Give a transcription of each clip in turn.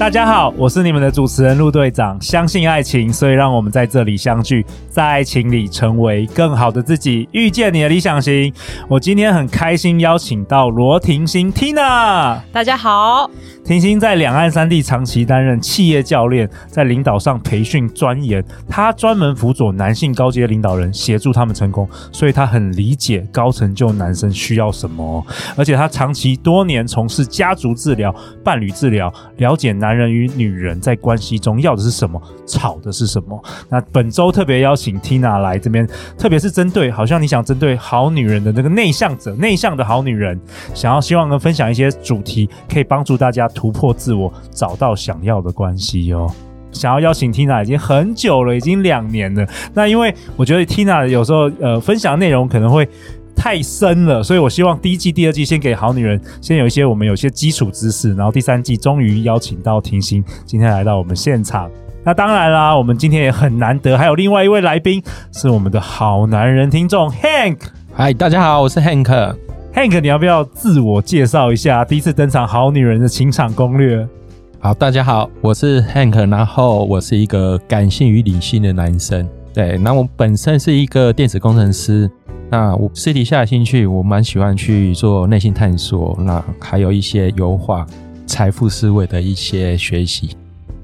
大家好，我是你们的主持人陆队长。相信爱情，所以让我们在这里相聚，在爱情里成为更好的自己，遇见你的理想型。我今天很开心邀请到罗婷欣 Tina。大家好。婷心在两岸三地长期担任企业教练，在领导上培训钻研。她专门辅佐男性高阶领导人，协助他们成功，所以她很理解高成就男生需要什么。而且她长期多年从事家族治疗、伴侣治疗，了解男男人与女人在关系中要的是什么，吵的是什么。那本周特别邀请 Tina 来这边，特别是针对好像你想针对好女人的那个内向者、内向的好女人，想要希望能分享一些主题，可以帮助大家。突破自我，找到想要的关系哦。想要邀请 Tina 已经很久了，已经两年了。那因为我觉得 Tina 有时候呃分享内容可能会太深了，所以我希望第一季、第二季先给好女人先有一些我们有些基础知识，然后第三季终于邀请到婷心今天来到我们现场。那当然啦，我们今天也很难得，还有另外一位来宾是我们的好男人听众 Hank。嗨，大家好，我是 Hank。Hank，你要不要自我介绍一下？第一次登场，好女人的情场攻略。好，大家好，我是 Hank，然后我是一个感性与理性的男生。对，那我本身是一个电子工程师。那我私底下的兴趣，我蛮喜欢去做内心探索，那还有一些优化财富思维的一些学习。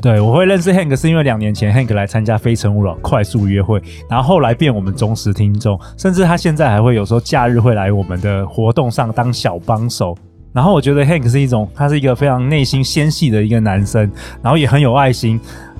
对，我会认识 Hank 是因为两年前 Hank 来参加《非诚勿扰》快速约会，然后后来变我们忠实听众，甚至他现在还会有时候假日会来我们的活动上当小帮手。然后我觉得 Hank 是一种，他是一个非常内心纤细的一个男生，然后也很有爱心。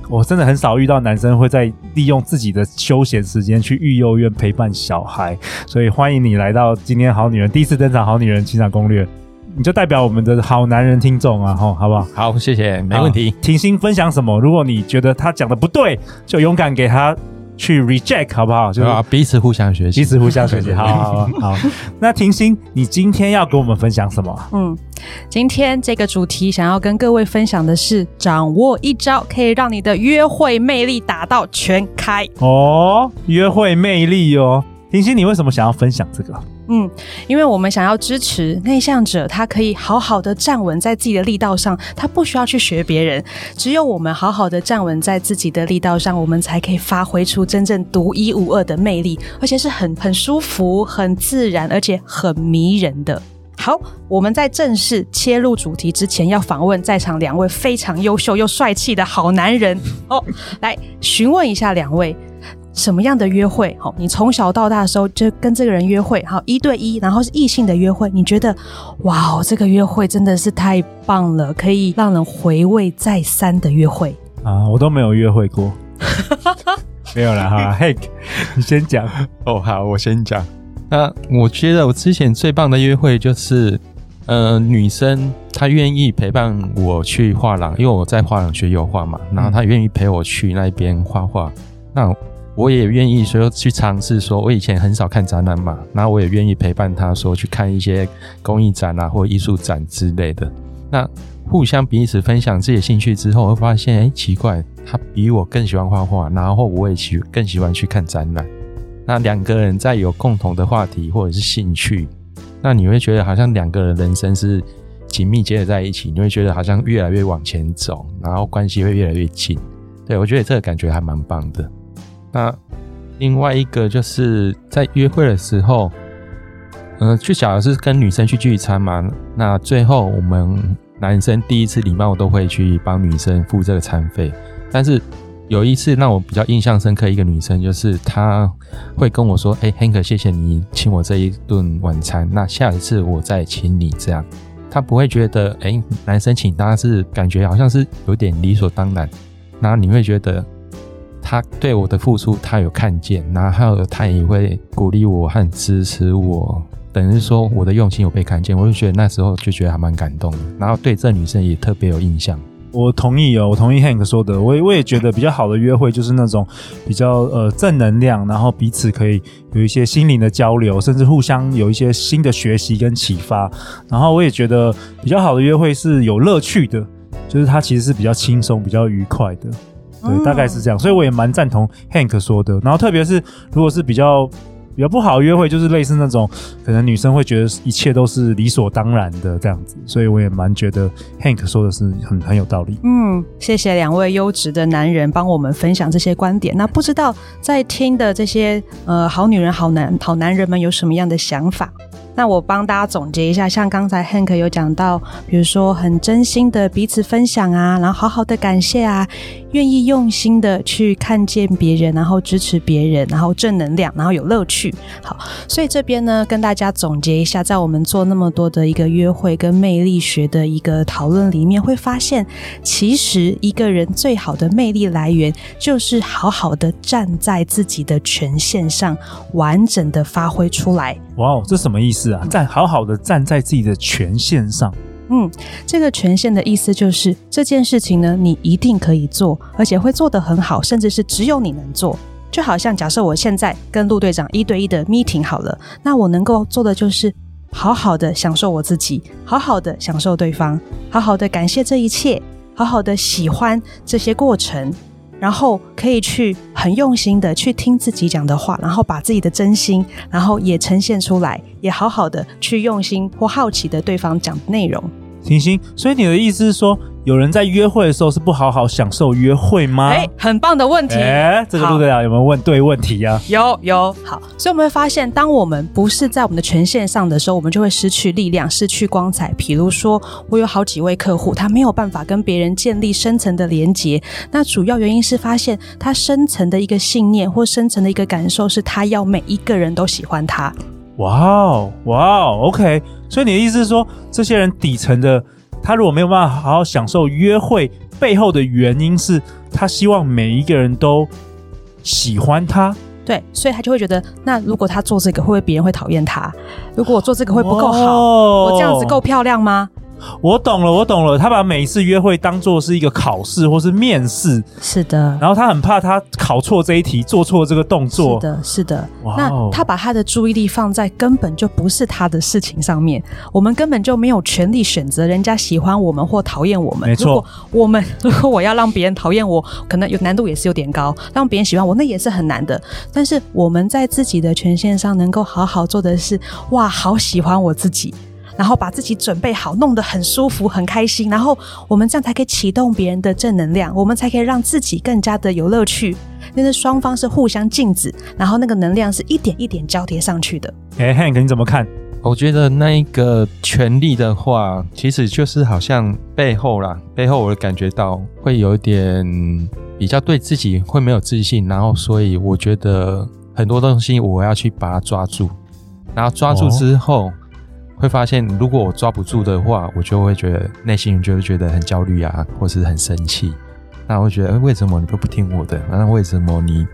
我真的很少遇到男生会在利用自己的休闲时间去育幼院陪伴小孩，所以欢迎你来到今天好女人第一次登场，好女人情场攻略。你就代表我们的好男人听众啊，吼，好不好？好，谢谢，没问题。婷心分享什么？如果你觉得他讲的不对，就勇敢给他去 reject，好不好？就啊，彼此互相学习，彼此互相学习。好好好，好。那婷心，你今天要跟我们分享什么？嗯，今天这个主题想要跟各位分享的是，掌握一招可以让你的约会魅力打到全开哦。约会魅力哦，婷婷，你为什么想要分享这个？嗯，因为我们想要支持内向者，他可以好好的站稳在自己的力道上，他不需要去学别人，只有我们好好的站稳在自己的力道上，我们才可以发挥出真正独一无二的魅力，而且是很很舒服、很自然，而且很迷人的。好，我们在正式切入主题之前，要访问在场两位非常优秀又帅气的好男人哦，来询问一下两位。什么样的约会？好，你从小到大的时候就跟这个人约会，好，一对一，然后是异性的约会，你觉得，哇哦，这个约会真的是太棒了，可以让人回味再三的约会啊！我都没有约会过，没有了哈。Hank，你先讲哦。好，我先讲。那我觉得我之前最棒的约会就是，呃，女生她愿意陪伴我去画廊，因为我在画廊学油画嘛，然后她愿意陪我去那边画画，那。我也愿意说去尝试，说我以前很少看展览嘛，然后我也愿意陪伴她说去看一些工艺展啊或艺术展之类的。那互相彼此分享自己的兴趣之后，会发现，哎，奇怪，他比我更喜欢画画，然后我也喜更喜欢去看展览。那两个人在有共同的话题或者是兴趣，那你会觉得好像两个人人生是紧密结合在一起，你会觉得好像越来越往前走，然后关系会越来越近。对，我觉得这个感觉还蛮棒的。那另外一个就是在约会的时候，呃，就假如是跟女生去聚餐嘛，那最后我们男生第一次礼貌都会去帮女生付这个餐费。但是有一次让我比较印象深刻，一个女生就是她会跟我说：“哎，Hank，谢谢你请我这一顿晚餐，那下一次我再请你。”这样，她不会觉得哎，男生请她是感觉好像是有点理所当然，然后你会觉得。他对我的付出，他有看见，然后他也会鼓励我和支持我，等于说我的用心有被看见，我就觉得那时候就觉得还蛮感动的，然后对这女生也特别有印象。我同意哦，我同意 Hank 说的，我也我也觉得比较好的约会就是那种比较呃正能量，然后彼此可以有一些心灵的交流，甚至互相有一些新的学习跟启发。然后我也觉得比较好的约会是有乐趣的，就是它其实是比较轻松、比较愉快的，对，嗯、大概是这样。所以我也蛮赞同 Hank 说的。然后特别是如果是比较。比较不好约会就是类似那种，可能女生会觉得一切都是理所当然的这样子，所以我也蛮觉得 Hank 说的是很很有道理。嗯，谢谢两位优质的男人帮我们分享这些观点。那不知道在听的这些呃好女人、好男好男人们有什么样的想法？那我帮大家总结一下，像刚才 Hank 有讲到，比如说很真心的彼此分享啊，然后好好的感谢啊，愿意用心的去看见别人，然后支持别人，然后正能量，然后有乐趣。好，所以这边呢，跟大家总结一下，在我们做那么多的一个约会跟魅力学的一个讨论里面，会发现，其实一个人最好的魅力来源，就是好好的站在自己的权限上，完整的发挥出来。哇哦，这什么意思啊？站好好的站在自己的权限上。嗯，这个权限的意思就是这件事情呢，你一定可以做，而且会做得很好，甚至是只有你能做。就好像假设我现在跟陆队长一对一的 meeting 好了，那我能够做的就是好好的享受我自己，好好的享受对方，好好的感谢这一切，好好的喜欢这些过程。然后可以去很用心的去听自己讲的话，然后把自己的真心，然后也呈现出来，也好好的去用心或好奇的对方讲的内容。星星，所以你的意思是说，有人在约会的时候是不好好享受约会吗？哎，很棒的问题。哎，这个陆队长有没有问对问题呀？有有。好，所以我们会发现，当我们不是在我们的权限上的时候，我们就会失去力量，失去光彩。比如说，我有好几位客户，他没有办法跟别人建立深层的连接。那主要原因是发现他深层的一个信念或深层的一个感受，是他要每一个人都喜欢他。哇哦，哇哦，OK。所以你的意思是说，这些人底层的他如果没有办法好好享受约会，背后的原因是他希望每一个人都喜欢他。对，所以他就会觉得，那如果他做这个，会不会别人会讨厌他？如果我做这个会不够好？哦，我这样子够漂亮吗？我懂了，我懂了。他把每一次约会当做是一个考试或是面试，是的。然后他很怕他考错这一题，做错这个动作。是的，是的。那他把他的注意力放在根本就不是他的事情上面。我们根本就没有权利选择人家喜欢我们或讨厌我们。没错。我们 如果我要让别人讨厌我，可能有难度也是有点高；让别人喜欢我，那也是很难的。但是我们在自己的权限上能够好好做的是，哇，好喜欢我自己。然后把自己准备好，弄得很舒服、很开心，然后我们这样才可以启动别人的正能量，我们才可以让自己更加的有乐趣。那是双方是互相镜子，然后那个能量是一点一点交叠上去的。哎，Hank，你怎么看？我觉得那一个权力的话，其实就是好像背后啦，背后我感觉到会有一点比较对自己会没有自信，然后所以我觉得很多东西我要去把它抓住，然后抓住之后。哦会发现，如果我抓不住的话，我就会觉得内心就会觉得很焦虑啊，或是很生气。那我会觉得，为什么你都不听我的？那为什么你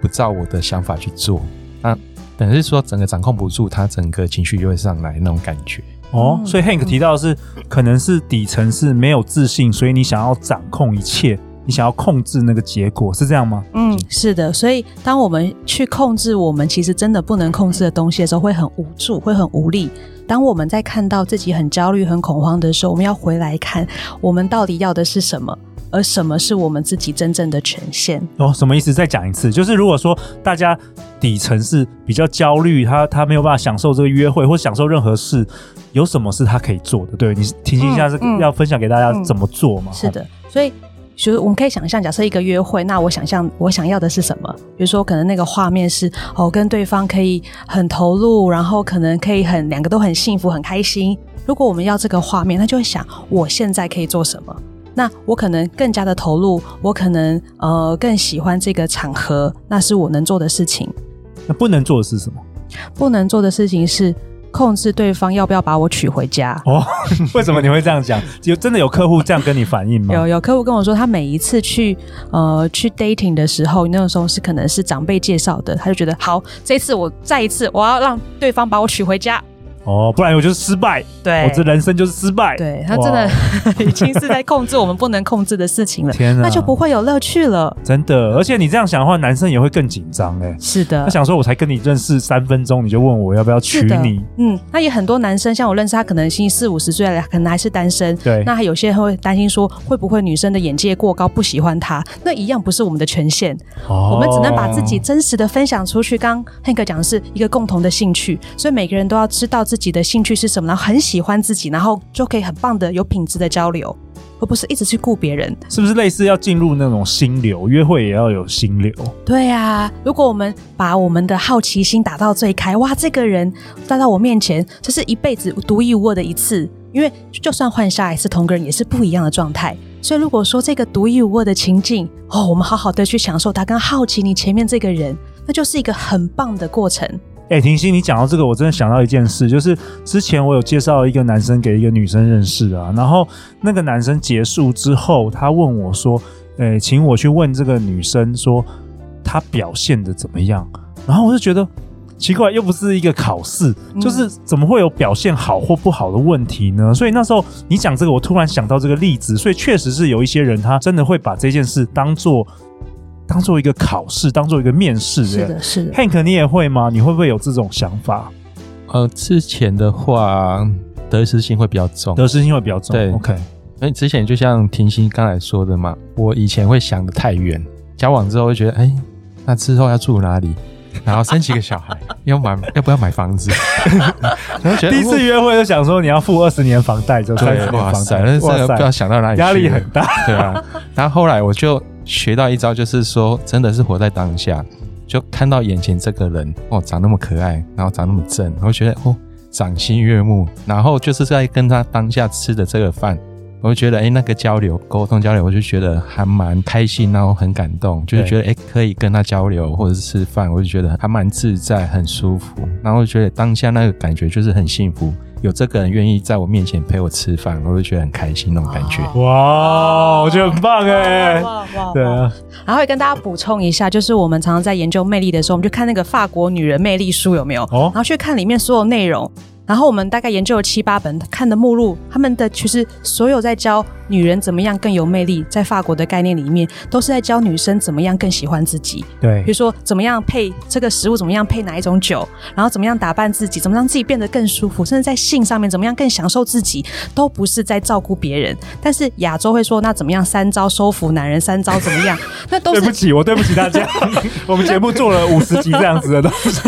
不照我的想法去做？那等于是说，整个掌控不住，他整个情绪就会上来那种感觉。哦，所以 Hank 提到的是，可能是底层是没有自信，所以你想要掌控一切，你想要控制那个结果，是这样吗？嗯，是的。所以当我们去控制我们其实真的不能控制的东西的时候，会很无助，会很无力。当我们在看到自己很焦虑、很恐慌的时候，我们要回来看，我们到底要的是什么，而什么是我们自己真正的权限。哦，什么意思？再讲一次，就是如果说大家底层是比较焦虑，他他没有办法享受这个约会或享受任何事，有什么是他可以做的？对，你提醒一下，是要分享给大家怎么做吗？嗯嗯、是的，所以。所以我们可以想象，假设一个约会，那我想象我想要的是什么？比如说，可能那个画面是哦，跟对方可以很投入，然后可能可以很两个都很幸福、很开心。如果我们要这个画面，那就会想我现在可以做什么？那我可能更加的投入，我可能呃更喜欢这个场合，那是我能做的事情。那不能做的是什么？不能做的事情是。控制对方要不要把我娶回家？哦，为什么你会这样讲？有真的有客户这样跟你反映吗？有有客户跟我说，他每一次去呃去 dating 的时候，那个时候是可能是长辈介绍的，他就觉得好，这次我再一次我要让对方把我娶回家。哦，不然我就是失败。对，我这人生就是失败。对，他真的 已经是在控制我们不能控制的事情了。天哪，那就不会有乐趣了。真的，而且你这样想的话，男生也会更紧张哎。是的，他想说，我才跟你认识三分钟，你就问我要不要娶你？嗯，那也很多男生，像我认识他，可能已经四五十岁了，可能还是单身。对，那还有些人会担心说，会不会女生的眼界过高，不喜欢他？那一样不是我们的权限。哦，我们只能把自己真实的分享出去。刚 Hank 讲的是一个共同的兴趣，所以每个人都要知道自己的兴趣是什么，然后很喜欢自己，然后就可以很棒的有品质的交流，而不是一直去顾别人。是不是类似要进入那种心流？约会也要有心流。对啊，如果我们把我们的好奇心打到最开，哇，这个人带到我面前，这是一辈子独一无二的一次。因为就算换下一次同个人，也是不一样的状态。所以如果说这个独一无二的情境，哦，我们好好的去享受它，跟好奇你前面这个人，那就是一个很棒的过程。哎、欸，婷心，你讲到这个，我真的想到一件事，就是之前我有介绍一个男生给一个女生认识啊，然后那个男生结束之后，他问我说：“哎、欸，请我去问这个女生说，她表现的怎么样？”然后我就觉得。奇怪，又不是一个考试，就是怎么会有表现好或不好的问题呢？所以那时候你讲这个，我突然想到这个例子，所以确实是有一些人，他真的会把这件事当做当做一个考试，当做一个面试。是的，是的。Hank，你也会吗？你会不会有这种想法？呃，之前的话，得失心会比较重，得失心会比较重。对，OK。因为之前就像婷心刚才说的嘛，我以前会想的太远，交往之后会觉得，哎，那之后要住哪里？然后生几个小孩，要买 要不要买房子？然 后第一次约会就想说你要付二十年房贷，就三十年房贷，那这个不知道想到哪里，压力很大，对啊。然后后来我就学到一招，就是说真的是活在当下，就看到眼前这个人哦，长那么可爱，然后长那么正，然后觉得哦，赏心悦目，然后就是在跟他当下吃的这个饭。我就觉得，哎、欸，那个交流、沟通、交流，我就觉得还蛮开心，然后很感动，就是觉得，哎、欸，可以跟他交流或者是吃饭，我就觉得还蛮自在、很舒服。然后我就觉得当下那个感觉就是很幸福，有这个人愿意在我面前陪我吃饭，我就觉得很开心那种感觉。哇，我觉得很棒哎！哇哇！对啊。然后也跟大家补充一下，就是我们常常在研究魅力的时候，我们就看那个法国女人魅力书有没有？哦。然后去看里面所有内容。然后我们大概研究了七八本，看的目录，他们的其实所有在教女人怎么样更有魅力，在法国的概念里面，都是在教女生怎么样更喜欢自己。对，比如说怎么样配这个食物，怎么样配哪一种酒，然后怎么样打扮自己，怎么让自己变得更舒服，甚至在性上面怎么样更享受自己，都不是在照顾别人。但是亚洲会说，那怎么样三招收服男人，三招怎么样？那都是对不起，我对不起大家，我们节目做了五十集这样子的东西。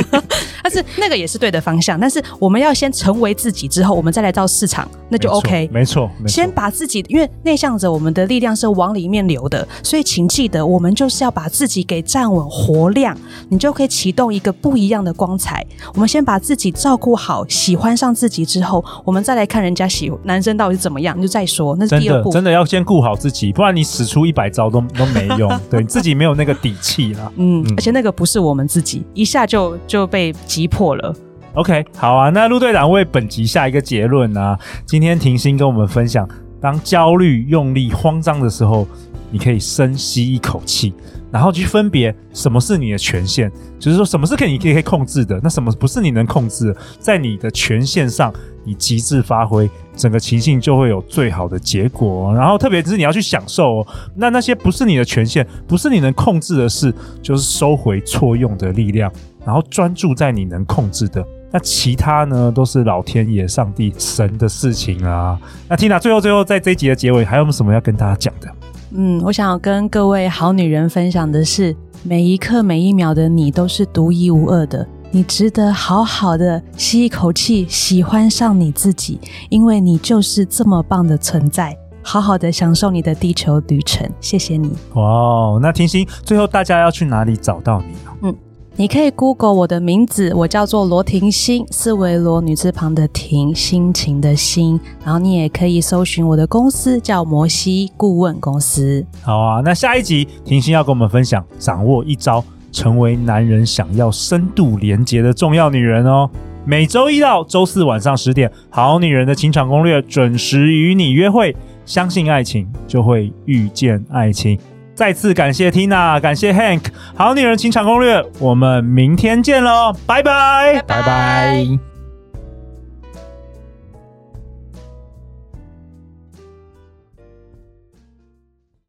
那个也是对的方向，但是我们要先成为自己之后，我们再来到市场，那就 OK。没错，没错。先把自己，因为内向者，我们的力量是往里面流的，所以请记得，我们就是要把自己给站稳、活亮，你就可以启动一个不一样的光彩。我们先把自己照顾好，喜欢上自己之后，我们再来看人家喜男生到底是怎么样，你就再说。那是第二步，真的，真的要先顾好自己，不然你使出一百招都都没用，对你自己没有那个底气啦。嗯，嗯，而且那个不是我们自己，一下就就被。击破了，OK，好啊。那陆队长为本集下一个结论啊。今天婷心跟我们分享，当焦虑、用力、慌张的时候，你可以深吸一口气，然后去分别什么是你的权限，就是说什么是可以你可以控制的，那什么不是你能控制的，在你的权限上，你极致发挥，整个情境就会有最好的结果。然后特别是你要去享受哦，那那些不是你的权限，不是你能控制的事，就是收回错用的力量。然后专注在你能控制的，那其他呢都是老天爷、上帝、神的事情啊。那 Tina 最后最后在这一集的结尾，还有什么要跟大家讲的？嗯，我想要跟各位好女人分享的是，每一刻每一秒的你都是独一无二的，你值得好好的吸一口气，喜欢上你自己，因为你就是这么棒的存在。好好的享受你的地球旅程，谢谢你。哇，那婷心，最后大家要去哪里找到你呢？嗯。你可以 Google 我的名字，我叫做罗婷心，四维罗女字旁的婷，心情的心。然后你也可以搜寻我的公司，叫摩西顾问公司。好啊，那下一集婷心要跟我们分享，掌握一招，成为男人想要深度连接的重要女人哦。每周一到周四晚上十点，好女人的情场攻略准时与你约会。相信爱情，就会遇见爱情。再次感谢 Tina，感谢 Hank，好女人情场攻略，我们明天见喽，拜拜，拜拜。